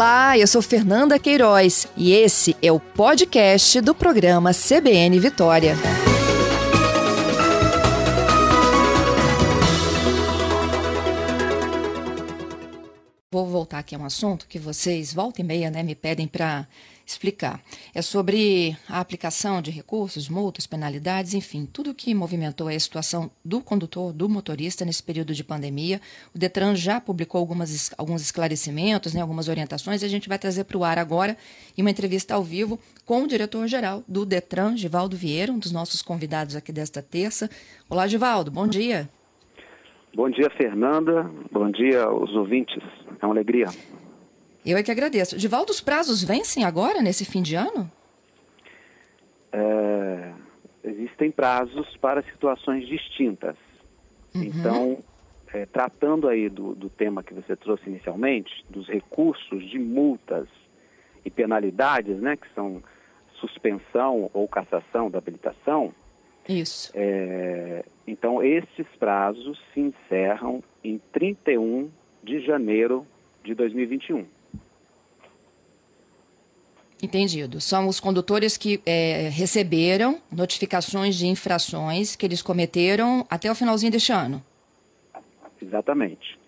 Olá, eu sou Fernanda Queiroz e esse é o podcast do programa CBN Vitória. Vou voltar aqui a um assunto que vocês, volta e meia, né, me pedem para explicar. É sobre a aplicação de recursos, multas, penalidades, enfim, tudo que movimentou a situação do condutor, do motorista nesse período de pandemia. O Detran já publicou algumas, alguns esclarecimentos, né, algumas orientações, e a gente vai trazer para o ar agora em uma entrevista ao vivo com o diretor-geral do Detran, Givaldo Vieira, um dos nossos convidados aqui desta terça. Olá, Givaldo, bom dia. Bom dia, Fernanda. Bom dia aos ouvintes. É uma alegria. Eu é que agradeço. Divaldo, os prazos vencem agora, nesse fim de ano? É, existem prazos para situações distintas. Uhum. Então, é, tratando aí do, do tema que você trouxe inicialmente, dos recursos de multas e penalidades, né, que são suspensão ou cassação da habilitação. Isso. É, então, esses prazos se encerram em 31 de janeiro de 2021. Entendido. São os condutores que é, receberam notificações de infrações que eles cometeram até o finalzinho deste ano. Exatamente.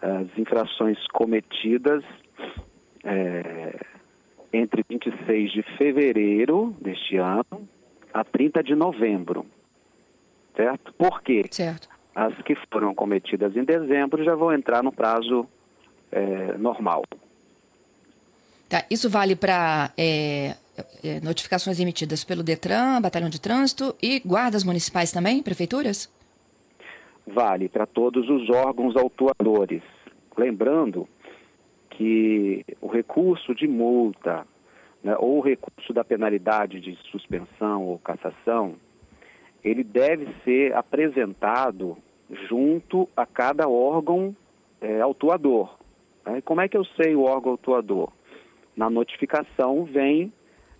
As infrações cometidas é, entre 26 de fevereiro deste ano a 30 de novembro. Certo? Por quê? Certo. As que foram cometidas em dezembro já vão entrar no prazo é, normal. Tá, isso vale para é, é, notificações emitidas pelo Detran, Batalhão de Trânsito e guardas municipais também, prefeituras? Vale para todos os órgãos autuadores. Lembrando que o recurso de multa né, ou o recurso da penalidade de suspensão ou cassação, ele deve ser apresentado junto a cada órgão é, autuador. Né? Como é que eu sei o órgão autuador? Na notificação vem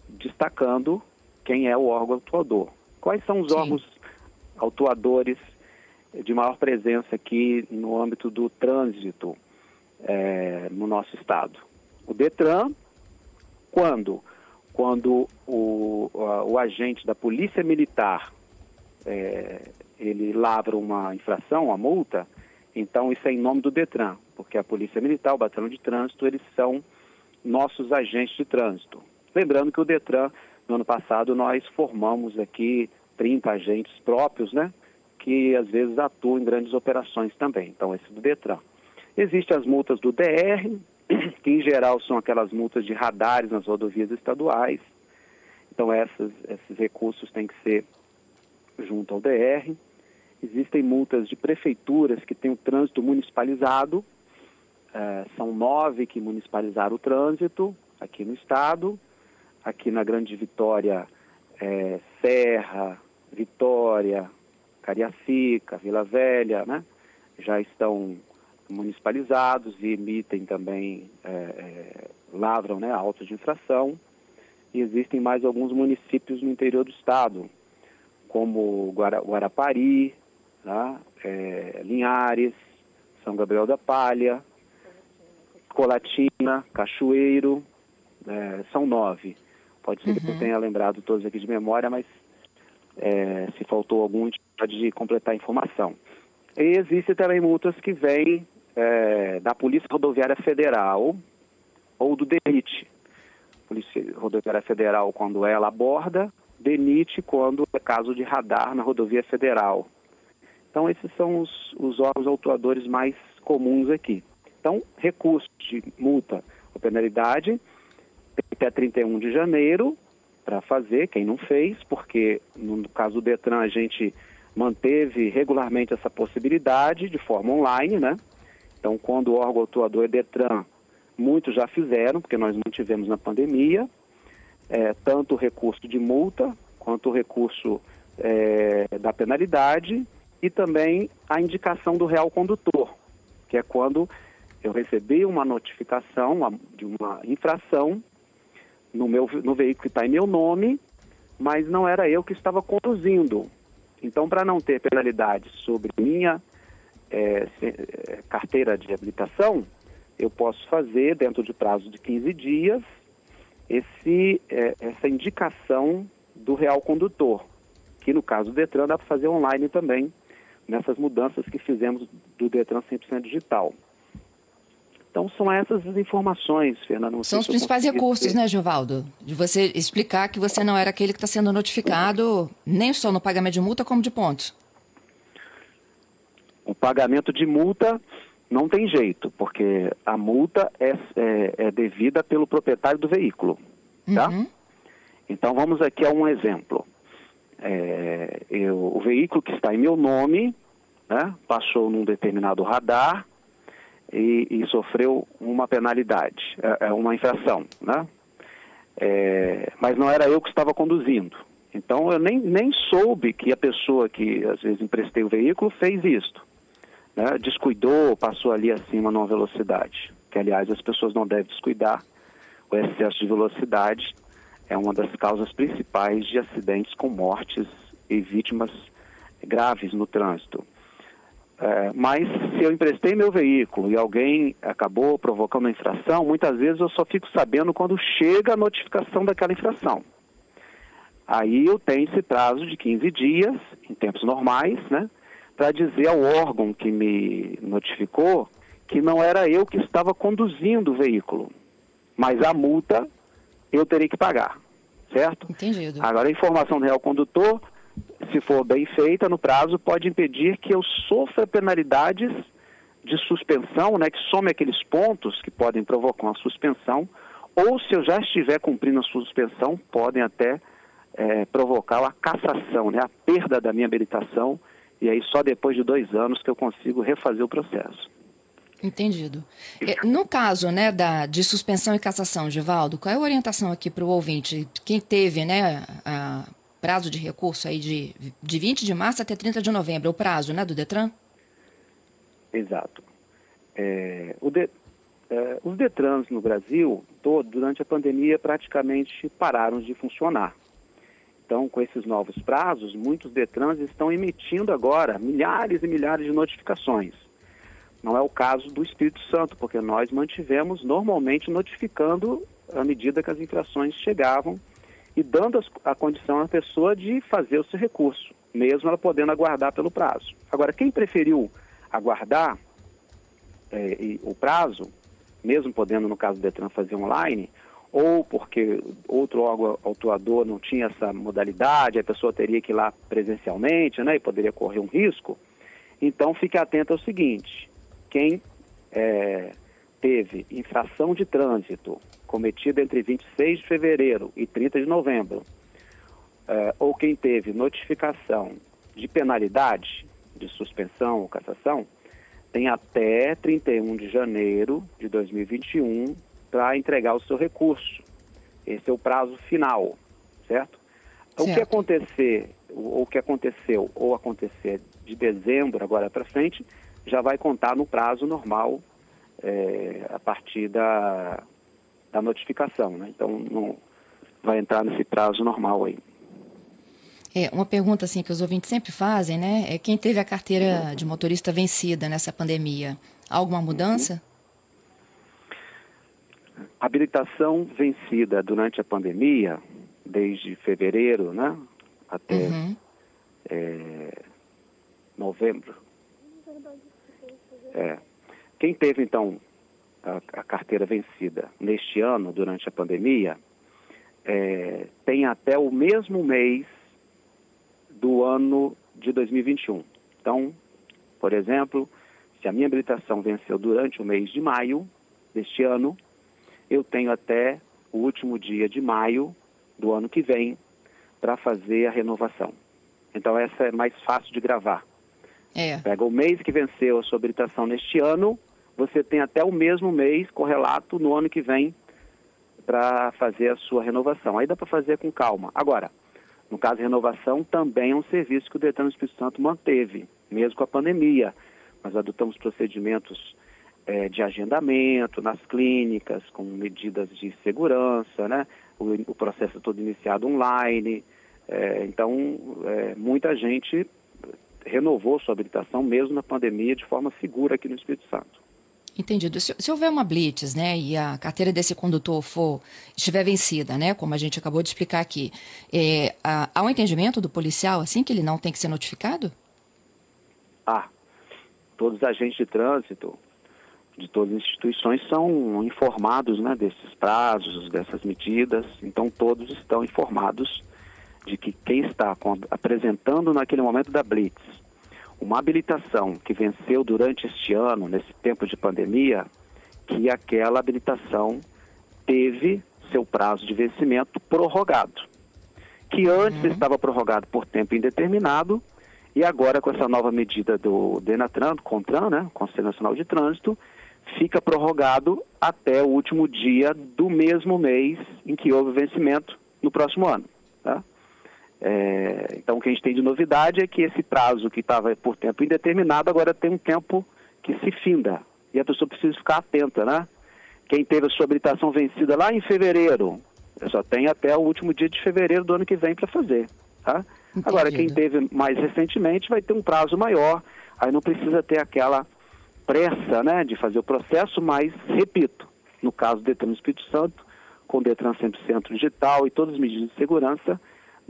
destacando quem é o órgão autuador. Quais são os Sim. órgãos autuadores de maior presença aqui no âmbito do trânsito é, no nosso estado? O DETRAN, quando? Quando o, o, agente da Polícia Militar é, ele lavra uma infração, uma multa, então isso é em nome do DETRAN, porque a Polícia Militar, o Batalhão de Trânsito, eles são nossos agentes de trânsito. Lembrando que o Detran, no ano passado, nós formamos aqui 30 agentes próprios, né? Que às vezes atuam em grandes operações também. Então, esse do Detran. Existem as multas do DR, que em geral são aquelas multas de radares nas rodovias estaduais. Então, essas, esses recursos têm que ser junto ao DR. Existem multas de prefeituras que têm o trânsito municipalizado, é, são nove que municipalizaram o trânsito aqui no estado. Aqui na Grande Vitória, é, Serra, Vitória, Cariacica, Vila Velha, né? Já estão municipalizados e emitem também, é, é, lavram né, autos de infração. E existem mais alguns municípios no interior do estado, como Guara, Guarapari, né, é, Linhares, São Gabriel da Palha, Colatina, Cachoeiro, é, são nove. Pode ser uhum. que eu uhum. tenha lembrado todos aqui de memória, mas é, se faltou algum, a gente pode completar a informação. E existem também multas que vêm é, da Polícia Rodoviária Federal ou do DENIT. Polícia Rodoviária Federal quando ela aborda, DENIT quando é caso de radar na rodovia federal. Então esses são os, os órgãos autuadores mais comuns aqui. Então, recurso de multa ou penalidade até 31 de janeiro para fazer, quem não fez, porque no caso do Detran a gente manteve regularmente essa possibilidade de forma online, né? Então, quando o órgão atuador é Detran, muitos já fizeram, porque nós mantivemos na pandemia, é, tanto o recurso de multa quanto o recurso é, da penalidade e também a indicação do real condutor, que é quando eu recebi uma notificação de uma infração no, meu, no veículo que está em meu nome, mas não era eu que estava conduzindo. Então, para não ter penalidade sobre minha é, carteira de habilitação, eu posso fazer, dentro de prazo de 15 dias, esse, é, essa indicação do real condutor, que no caso do Detran dá para fazer online também, nessas mudanças que fizemos do Detran 100% digital. Então são essas as informações, Fernando. São os principais recursos, né, Givaldo? De você explicar que você não era aquele que está sendo notificado nem só no pagamento de multa, como de pontos. O pagamento de multa não tem jeito, porque a multa é, é, é devida pelo proprietário do veículo, tá? Uhum. Então vamos aqui a um exemplo. É, eu, o veículo que está em meu nome né, passou num determinado radar e, e sofreu uma penalidade, é, é uma infração, né? É, mas não era eu que estava conduzindo. Então eu nem, nem soube que a pessoa que às vezes emprestei o veículo fez isto. Né? Descuidou, passou ali acima numa velocidade. Que aliás as pessoas não devem descuidar. O excesso de velocidade é uma das causas principais de acidentes com mortes e vítimas graves no trânsito. É, mas se eu emprestei meu veículo e alguém acabou provocando a infração, muitas vezes eu só fico sabendo quando chega a notificação daquela infração. Aí eu tenho esse prazo de 15 dias, em tempos normais, né, para dizer ao órgão que me notificou que não era eu que estava conduzindo o veículo, mas a multa eu terei que pagar, certo? Entendido. Agora, a informação do real condutor se for bem feita no prazo, pode impedir que eu sofra penalidades de suspensão, né, que some aqueles pontos que podem provocar uma suspensão, ou se eu já estiver cumprindo a suspensão, podem até é, provocar a cassação, né, a perda da minha habilitação, e aí só depois de dois anos que eu consigo refazer o processo. Entendido. É, no caso né, da, de suspensão e cassação, Givaldo, qual é a orientação aqui para o ouvinte? Quem teve né, a, prazo de recurso aí de, de 20 de março até 30 de novembro, é o prazo, né, do Detran? Exato. É, de, é, os Detrans no Brasil, todo, durante a pandemia, praticamente pararam de funcionar. Então, com esses novos prazos, muitos Detrans estão emitindo agora milhares e milhares de notificações. Não é o caso do Espírito Santo, porque nós mantivemos normalmente notificando à medida que as infrações chegavam e dando a condição à pessoa de fazer o seu recurso, mesmo ela podendo aguardar pelo prazo. Agora, quem preferiu aguardar é, o prazo, mesmo podendo, no caso do Detran, fazer online, ou porque outro órgão autuador não tinha essa modalidade, a pessoa teria que ir lá presencialmente, né, e poderia correr um risco, então fique atento ao seguinte, quem é, teve infração de trânsito cometida entre 26 de fevereiro e 30 de novembro, eh, ou quem teve notificação de penalidade, de suspensão ou cassação, tem até 31 de janeiro de 2021 para entregar o seu recurso. Esse é o prazo final, certo? certo. O que acontecer, ou o que aconteceu ou acontecer de dezembro agora para frente, já vai contar no prazo normal é, a partir da, da notificação, né? Então não vai entrar nesse prazo normal aí. É, uma pergunta assim que os ouvintes sempre fazem, né? É quem teve a carteira de motorista vencida nessa pandemia, alguma mudança? Habilitação vencida durante a pandemia, desde fevereiro, né? Até uhum. é, novembro. É. Quem teve então a, a carteira vencida neste ano, durante a pandemia, é, tem até o mesmo mês do ano de 2021. Então, por exemplo, se a minha habilitação venceu durante o mês de maio deste ano, eu tenho até o último dia de maio do ano que vem para fazer a renovação. Então, essa é mais fácil de gravar. É. Pega o mês que venceu a sua habilitação neste ano você tem até o mesmo mês correlato no ano que vem para fazer a sua renovação. Aí dá para fazer com calma. Agora, no caso renovação, também é um serviço que o Detran do Espírito Santo manteve, mesmo com a pandemia. Nós adotamos procedimentos é, de agendamento nas clínicas, com medidas de segurança, né? o, o processo é todo iniciado online. É, então, é, muita gente renovou sua habilitação, mesmo na pandemia, de forma segura aqui no Espírito Santo. Entendido. Se, se, houver uma blitz, né, e a carteira desse condutor for estiver vencida, né, como a gente acabou de explicar aqui, é, há um entendimento do policial assim que ele não tem que ser notificado? Ah, todos os agentes de trânsito de todas as instituições são informados, né, desses prazos, dessas medidas. Então todos estão informados de que quem está apresentando naquele momento da blitz uma habilitação que venceu durante este ano, nesse tempo de pandemia, que aquela habilitação teve seu prazo de vencimento prorrogado. Que antes uhum. estava prorrogado por tempo indeterminado e agora com essa nova medida do Denatran, do CONTRAN, né, Conselho Nacional de Trânsito, fica prorrogado até o último dia do mesmo mês em que houve o vencimento no próximo ano. Tá? É, então, o que a gente tem de novidade é que esse prazo que estava por tempo indeterminado agora tem um tempo que se finda. E a pessoa precisa ficar atenta, né? Quem teve a sua habilitação vencida lá em fevereiro, só tem até o último dia de fevereiro do ano que vem para fazer. Tá? Agora, quem teve mais recentemente vai ter um prazo maior, aí não precisa ter aquela pressa né, de fazer o processo, mas, repito, no caso do Detran Espírito Santo, com o Detran 100% digital e todas as medidas de segurança,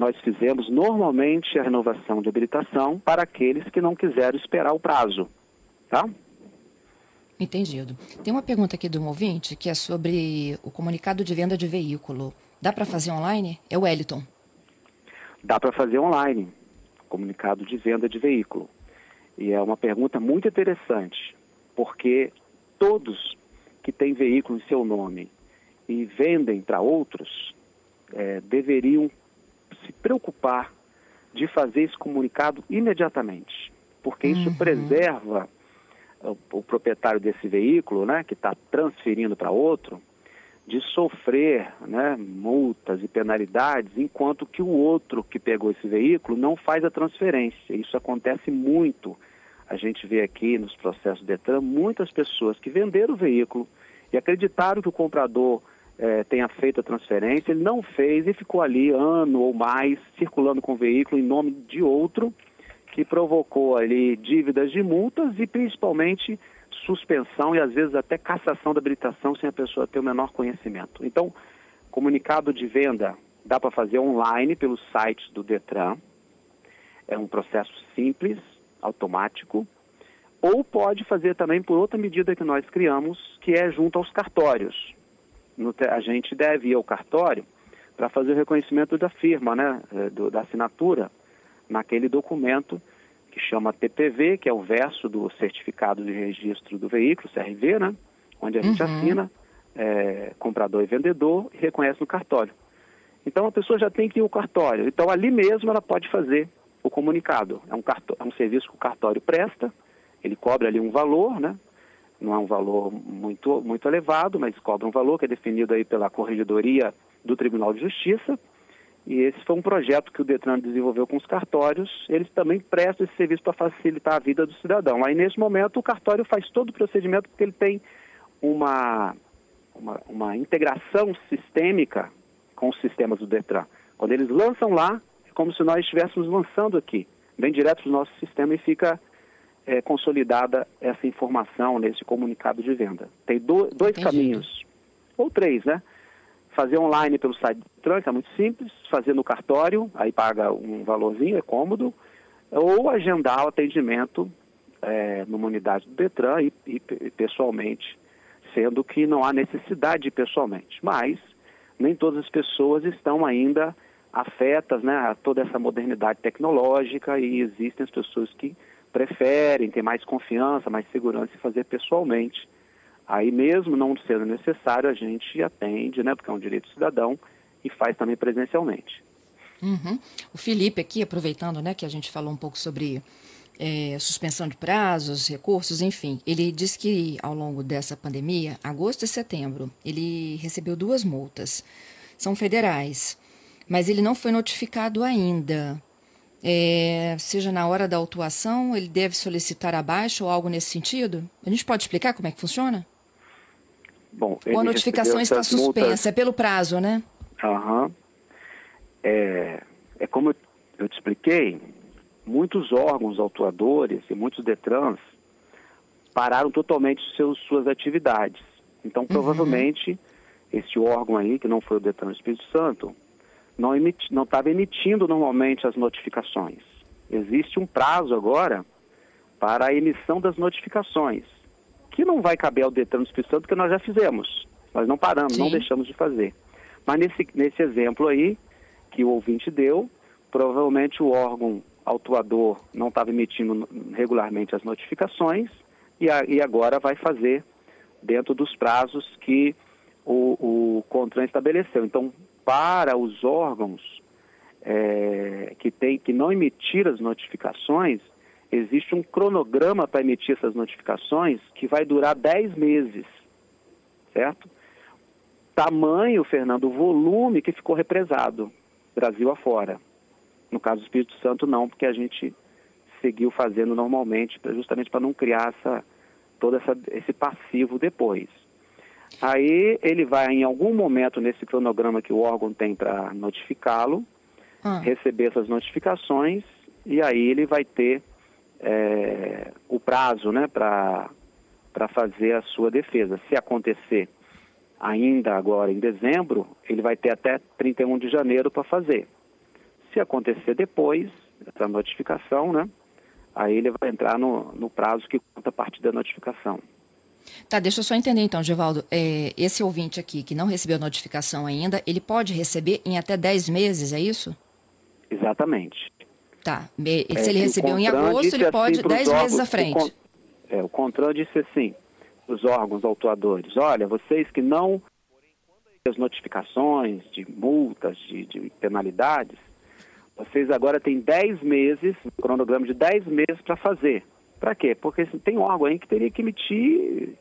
nós fizemos normalmente a renovação de habilitação para aqueles que não quiseram esperar o prazo, tá? Entendido. Tem uma pergunta aqui do um ouvinte que é sobre o comunicado de venda de veículo. Dá para fazer online? É o Wellington. Dá para fazer online, comunicado de venda de veículo. E é uma pergunta muito interessante, porque todos que têm veículo em seu nome e vendem para outros é, deveriam se preocupar de fazer esse comunicado imediatamente, porque isso uhum. preserva o, o, proprietário desse veículo, né, que está transferindo para outro, de sofrer né, multas e penalidades, enquanto que o outro que pegou esse veículo não faz a transferência. Isso acontece muito. A gente vê aqui nos processos Detran muitas pessoas que venderam o veículo e acreditaram que o comprador é, tenha feito a transferência, ele não fez e ficou ali ano ou mais circulando com o veículo em nome de outro, que provocou ali dívidas de multas e principalmente suspensão e às vezes até cassação da habilitação sem a pessoa ter o menor conhecimento. Então, comunicado de venda dá para fazer online pelos sites do Detran. É um processo simples, automático, ou pode fazer também por outra medida que nós criamos, que é junto aos cartórios no, a gente deve ir ao cartório para fazer o reconhecimento da firma, né, eh, do, da assinatura naquele documento que chama TPV, que é o verso do certificado de registro do veículo, CRV, né, onde a gente uhum. assina é, comprador e vendedor e reconhece no cartório. Então a pessoa já tem que ir ao cartório. Então ali mesmo ela pode fazer o comunicado. É um, é um serviço que o cartório presta, ele cobra ali um valor, né? Não é um valor muito, muito elevado, mas cobra um valor que é definido aí pela Corregedoria do Tribunal de Justiça. E esse foi um projeto que o Detran desenvolveu com os cartórios. Eles também prestam esse serviço para facilitar a vida do cidadão. Aí, nesse momento, o cartório faz todo o procedimento porque ele tem uma, uma, uma integração sistêmica com os sistemas do Detran. Quando eles lançam lá, é como se nós estivéssemos lançando aqui, bem direto do nosso sistema e fica é, consolidada essa informação nesse comunicado de venda. Tem do, dois Entendi. caminhos, ou três, né? Fazer online pelo site do que é muito simples, fazer no cartório, aí paga um valorzinho, é cômodo, ou agendar o atendimento é, numa unidade do Detran e, e, pessoalmente, sendo que não há necessidade de pessoalmente. Mas nem todas as pessoas estão ainda afetas né, a toda essa modernidade tecnológica e existem as pessoas que preferem, ter mais confiança, mais segurança em fazer pessoalmente. Aí mesmo não sendo necessário, a gente atende, né, porque é um direito cidadão, e faz também presencialmente. Uhum. O Felipe aqui, aproveitando né, que a gente falou um pouco sobre é, suspensão de prazos, recursos, enfim, ele disse que ao longo dessa pandemia, agosto e setembro, ele recebeu duas multas. São federais, mas ele não foi notificado ainda é, seja na hora da autuação, ele deve solicitar abaixo ou algo nesse sentido? A gente pode explicar como é que funciona? Bom, ou a notificação está suspensa, multas... é pelo prazo, né? Aham. Uhum. É, é como eu te expliquei, muitos órgãos autuadores e muitos DETRANS pararam totalmente seus, suas atividades. Então, provavelmente, uhum. esse órgão aí, que não foi o Detran Espírito Santo, não estava emitindo normalmente as notificações. Existe um prazo agora para a emissão das notificações, que não vai caber ao Detran Espírito Santo, porque nós já fizemos. Nós não paramos, Sim. não deixamos de fazer. Mas nesse, nesse exemplo aí, que o ouvinte deu, provavelmente o órgão autuador não estava emitindo regularmente as notificações e, a, e agora vai fazer dentro dos prazos que o, o CONTRAN estabeleceu. Então, para os órgãos é, que, tem, que não emitir as notificações, existe um cronograma para emitir essas notificações que vai durar 10 meses, certo? Tamanho, Fernando, o volume que ficou represado, Brasil afora. No caso do Espírito Santo, não, porque a gente seguiu fazendo normalmente, justamente para não criar essa, todo essa, esse passivo depois. Aí ele vai, em algum momento, nesse cronograma que o órgão tem para notificá-lo, ah. receber essas notificações, e aí ele vai ter é, o prazo né, para fazer a sua defesa. Se acontecer ainda agora em dezembro, ele vai ter até 31 de janeiro para fazer. Se acontecer depois, essa notificação, né, aí ele vai entrar no, no prazo que conta a partir da notificação. Tá, deixa eu só entender então, Givaldo. É, esse ouvinte aqui que não recebeu notificação ainda, ele pode receber em até 10 meses, é isso? Exatamente. Tá. Se é, ele recebeu em agosto, ele pode 10 assim meses à frente. O, é, o CONTRAN disse assim, os órgãos autuadores, olha, vocês que não as notificações de multas, de, de penalidades, vocês agora têm 10 meses, um cronograma de 10 meses para fazer. Para quê? Porque tem órgão aí que teria que emitir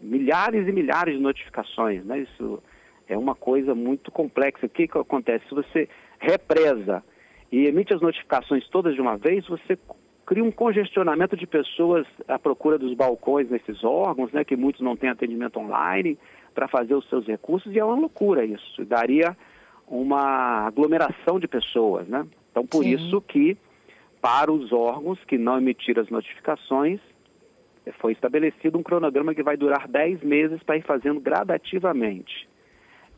milhares e milhares de notificações, né? Isso é uma coisa muito complexa. O que, que acontece? Se você represa e emite as notificações todas de uma vez, você cria um congestionamento de pessoas à procura dos balcões nesses órgãos, né? Que muitos não têm atendimento online para fazer os seus recursos e é uma loucura isso. Daria uma aglomeração de pessoas, né? Então, por Sim. isso que para os órgãos que não emitiram as notificações, foi estabelecido um cronograma que vai durar 10 meses para ir fazendo gradativamente.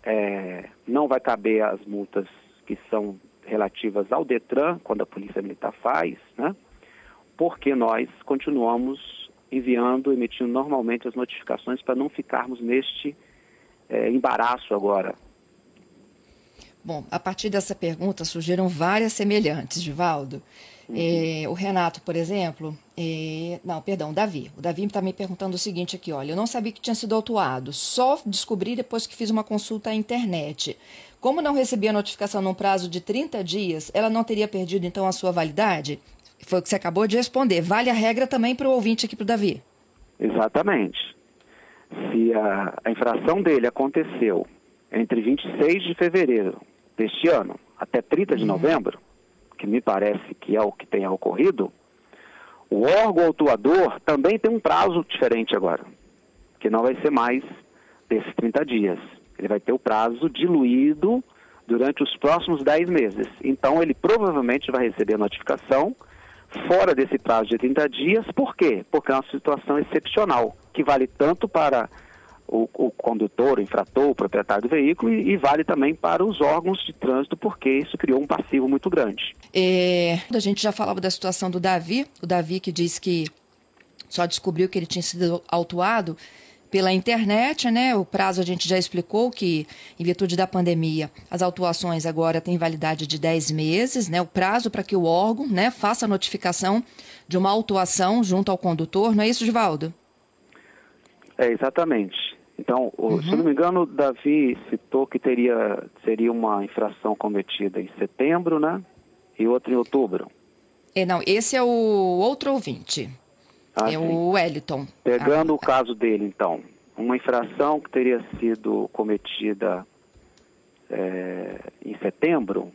É, não vai caber as multas que são relativas ao DETRAN, quando a Polícia Militar faz, né? porque nós continuamos enviando, emitindo normalmente as notificações para não ficarmos neste é, embaraço agora Bom, a partir dessa pergunta surgiram várias semelhantes, Givaldo. Uhum. É, o Renato, por exemplo, é, não, perdão, o Davi. O Davi está me perguntando o seguinte aqui, olha, eu não sabia que tinha sido autuado, só descobri depois que fiz uma consulta à internet. Como não recebi a notificação num prazo de 30 dias, ela não teria perdido então a sua validade? Foi o que você acabou de responder. Vale a regra também para o ouvinte aqui para o Davi. Exatamente. Se a, a infração dele aconteceu entre 26 de fevereiro deste ano até 30 de uhum. novembro, que me parece que é o que tenha ocorrido, o órgão autuador também tem um prazo diferente agora, que não vai ser mais desses 30 dias. Ele vai ter o prazo diluído durante os próximos 10 meses. Então, ele provavelmente vai receber a notificação fora desse prazo de 30 dias. Por quê? Porque é uma situação excepcional, que vale tanto para o, o, condutor, o infrator, o proprietário do veículo e, e, vale também para os órgãos de trânsito, porque isso criou um passivo muito grande. É, a gente já falava da situação do Davi, o Davi que diz que só descobriu que ele tinha sido autuado pela internet, né? O prazo a gente já explicou que, em virtude da pandemia, as autuações agora têm validade de 10 meses, né? O prazo para que o órgão, né, faça a notificação de uma autuação junto ao condutor, não é isso, Givaldo? É, exatamente. Então, uhum. se não me engano, o Davi citou que teria, seria uma infração cometida em setembro, né? E outra em outubro. É, não, esse é o outro ouvinte. Ah, é sim. o Wellington. Pegando ah. o caso dele, então, uma infração que teria sido cometida é, em setembro,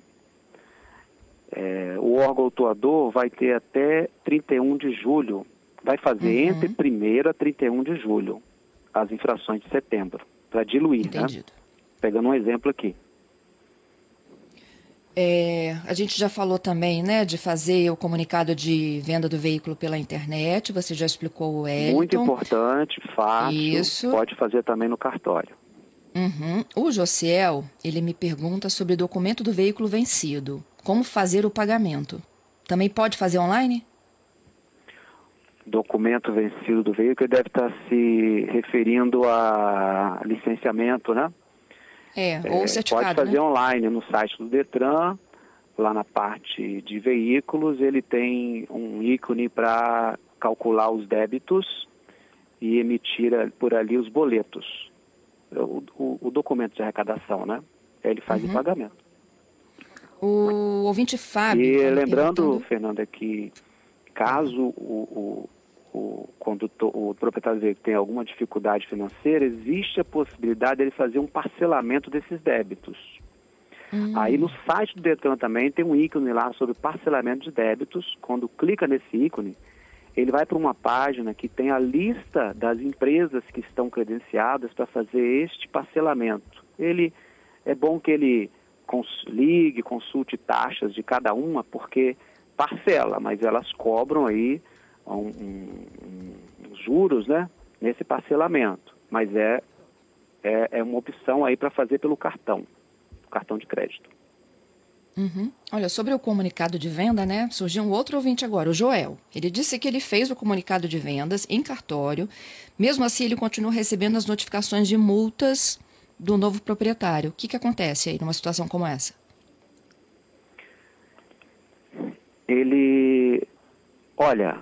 é, o órgão autuador vai ter até 31 de julho, vai fazer uhum. entre 1 a 31 de julho as infrações de setembro, para diluir, né? Entendido. né? Pegando um exemplo aqui. É, a gente já falou também, né, de fazer o comunicado de venda do veículo pela internet. Você já explicou o Elton. Muito importante, fácil. Isso. Pode fazer também no cartório. Uhum. O Josiel, ele me pergunta sobre o documento do veículo vencido. Como fazer o pagamento? Também pode fazer online? Documento vencido do veículo deve estar se referindo a licenciamento, né? É, ou é, certificado, Pode fazer né? online no site do Detran, lá na parte de veículos, ele tem um ícone para calcular os débitos e emitir por ali os boletos. O, o, o documento de arrecadação, né? Ele faz uhum. o pagamento. O ouvinte Fábio. E lembrando, Fernanda, que caso o, o, o, condutor, o proprietário do veículo tenha alguma dificuldade financeira, existe a possibilidade dele fazer um parcelamento desses débitos. Hum. Aí no site do Detran também tem um ícone lá sobre parcelamento de débitos. Quando clica nesse ícone, ele vai para uma página que tem a lista das empresas que estão credenciadas para fazer este parcelamento. Ele é bom que ele cons ligue, consulte taxas de cada uma, porque parcela, mas elas cobram aí um, um, um, juros, né, nesse parcelamento. Mas é, é, é uma opção aí para fazer pelo cartão, cartão de crédito. Uhum. Olha, sobre o comunicado de venda, né? Surgiu um outro ouvinte agora, o Joel. Ele disse que ele fez o comunicado de vendas em cartório. Mesmo assim, ele continua recebendo as notificações de multas do novo proprietário. O que, que acontece aí numa situação como essa? Ele, olha,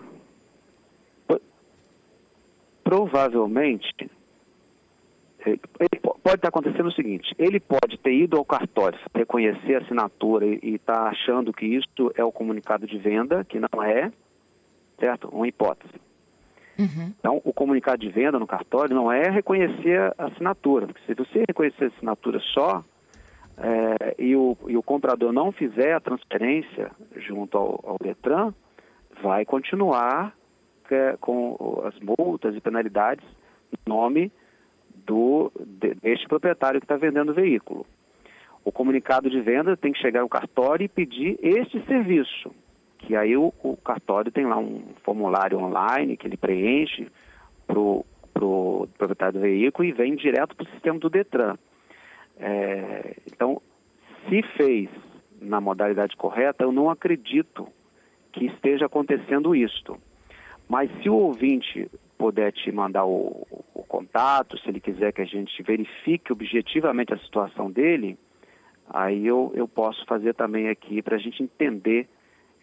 provavelmente ele pode estar acontecendo o seguinte: ele pode ter ido ao cartório, reconhecer a assinatura e estar tá achando que isso é o comunicado de venda, que não é, certo? Uma hipótese. Uhum. Então, o comunicado de venda no cartório não é reconhecer a assinatura, porque se você reconhecer a assinatura só é, e, o, e o comprador não fizer a transferência junto ao, ao Detran, vai continuar é, com as multas e penalidades em nome do, de, deste proprietário que está vendendo o veículo. O comunicado de venda tem que chegar ao cartório e pedir este serviço que aí o, o cartório tem lá um formulário online que ele preenche para o pro proprietário do veículo e vem direto para o sistema do Detran. É, então, se fez na modalidade correta, eu não acredito que esteja acontecendo isto. Mas se o ouvinte puder te mandar o, o, contato, se ele quiser que a gente verifique objetivamente a situação dele, aí eu, eu posso fazer também aqui para a gente entender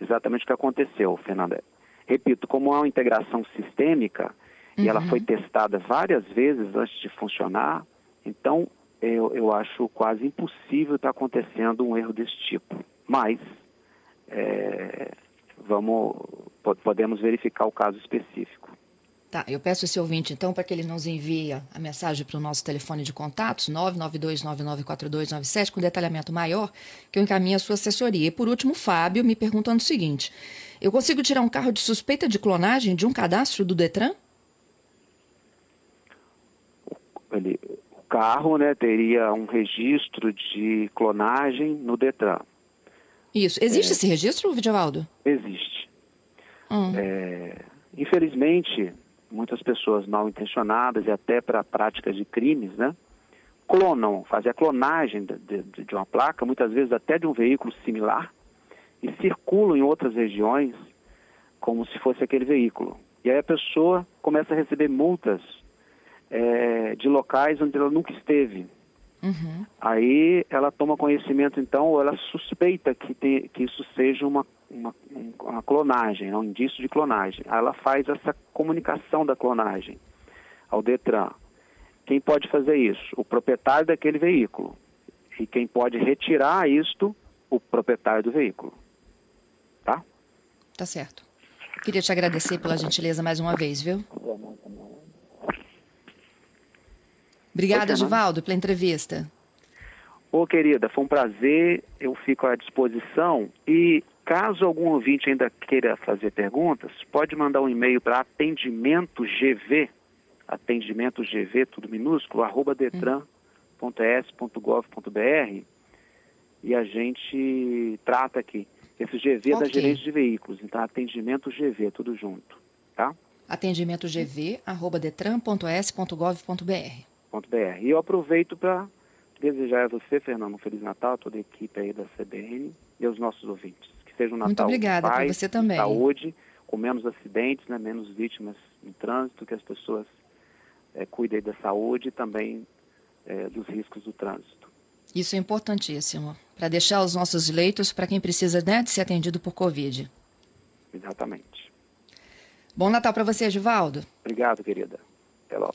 exatamente o que aconteceu, Fernanda. Repito, como há uma integração sistêmica uhum. e ela foi uhum. testada várias vezes antes de funcionar, então eu, eu acho quase impossível estar acontecendo um erro desse tipo. Mas é, vamos, podemos verificar o caso específico. Tá, eu peço esse ouvinte, então, para que ele nos envie a mensagem para o nosso telefone de contatos, 992994297, com detalhamento maior, que eu encaminho a sua assessoria. E, por último, Fábio me perguntando o seguinte, eu consigo tirar um carro de suspeita de clonagem de um cadastro do Detran? Ele, o carro né, teria um registro de clonagem no Detran. Isso. Existe é, esse registro, Vidivaldo? Existe. Hum. É, infelizmente muitas pessoas mal intencionadas e até para práticas de crimes, né? Clonam, fazem a clonagem de, de, de, uma placa, muitas vezes até de um veículo similar, e circulam em outras regiões como se fosse aquele veículo. E aí a pessoa começa a receber multas é, de locais onde ela nunca esteve. Uhum. Aí ela toma conhecimento, então, ou ela suspeita que, tem, que isso seja uma uma, uma clonagem, um indício de clonagem. Aí ela faz essa comunicação da clonagem ao Detran. Quem pode fazer isso? O proprietário daquele veículo. E quem pode retirar isto? O proprietário do veículo. Tá? Tá certo. Queria te agradecer pela gentileza mais uma vez, viu? Obrigada, Givaldo, pela entrevista. Ô, querida, foi um prazer. Eu fico à disposição. E Caso algum ouvinte ainda queira fazer perguntas, pode mandar um e-mail para atendimento GV, atendimento GV, tudo minúsculo, arroba detran.es.gov.br e a gente trata aqui. Esse GV okay. da gerência de veículos, então atendimento GV, tudo junto, tá? Atendimento GV, detran.s.gov.br. E eu aproveito para desejar a você, Fernando, um Feliz Natal, a toda a equipe aí da CBN e aos nossos ouvintes. Que seja um Natal Muito obrigada para você também. saúde, com menos acidentes, né, menos vítimas no trânsito, que as pessoas é, cuidem da saúde e também é, dos riscos do trânsito. Isso é importantíssimo, para deixar os nossos leitos para quem precisa né, de ser atendido por Covid. Exatamente. Bom Natal para você, Givaldo. Obrigado, querida. Até logo.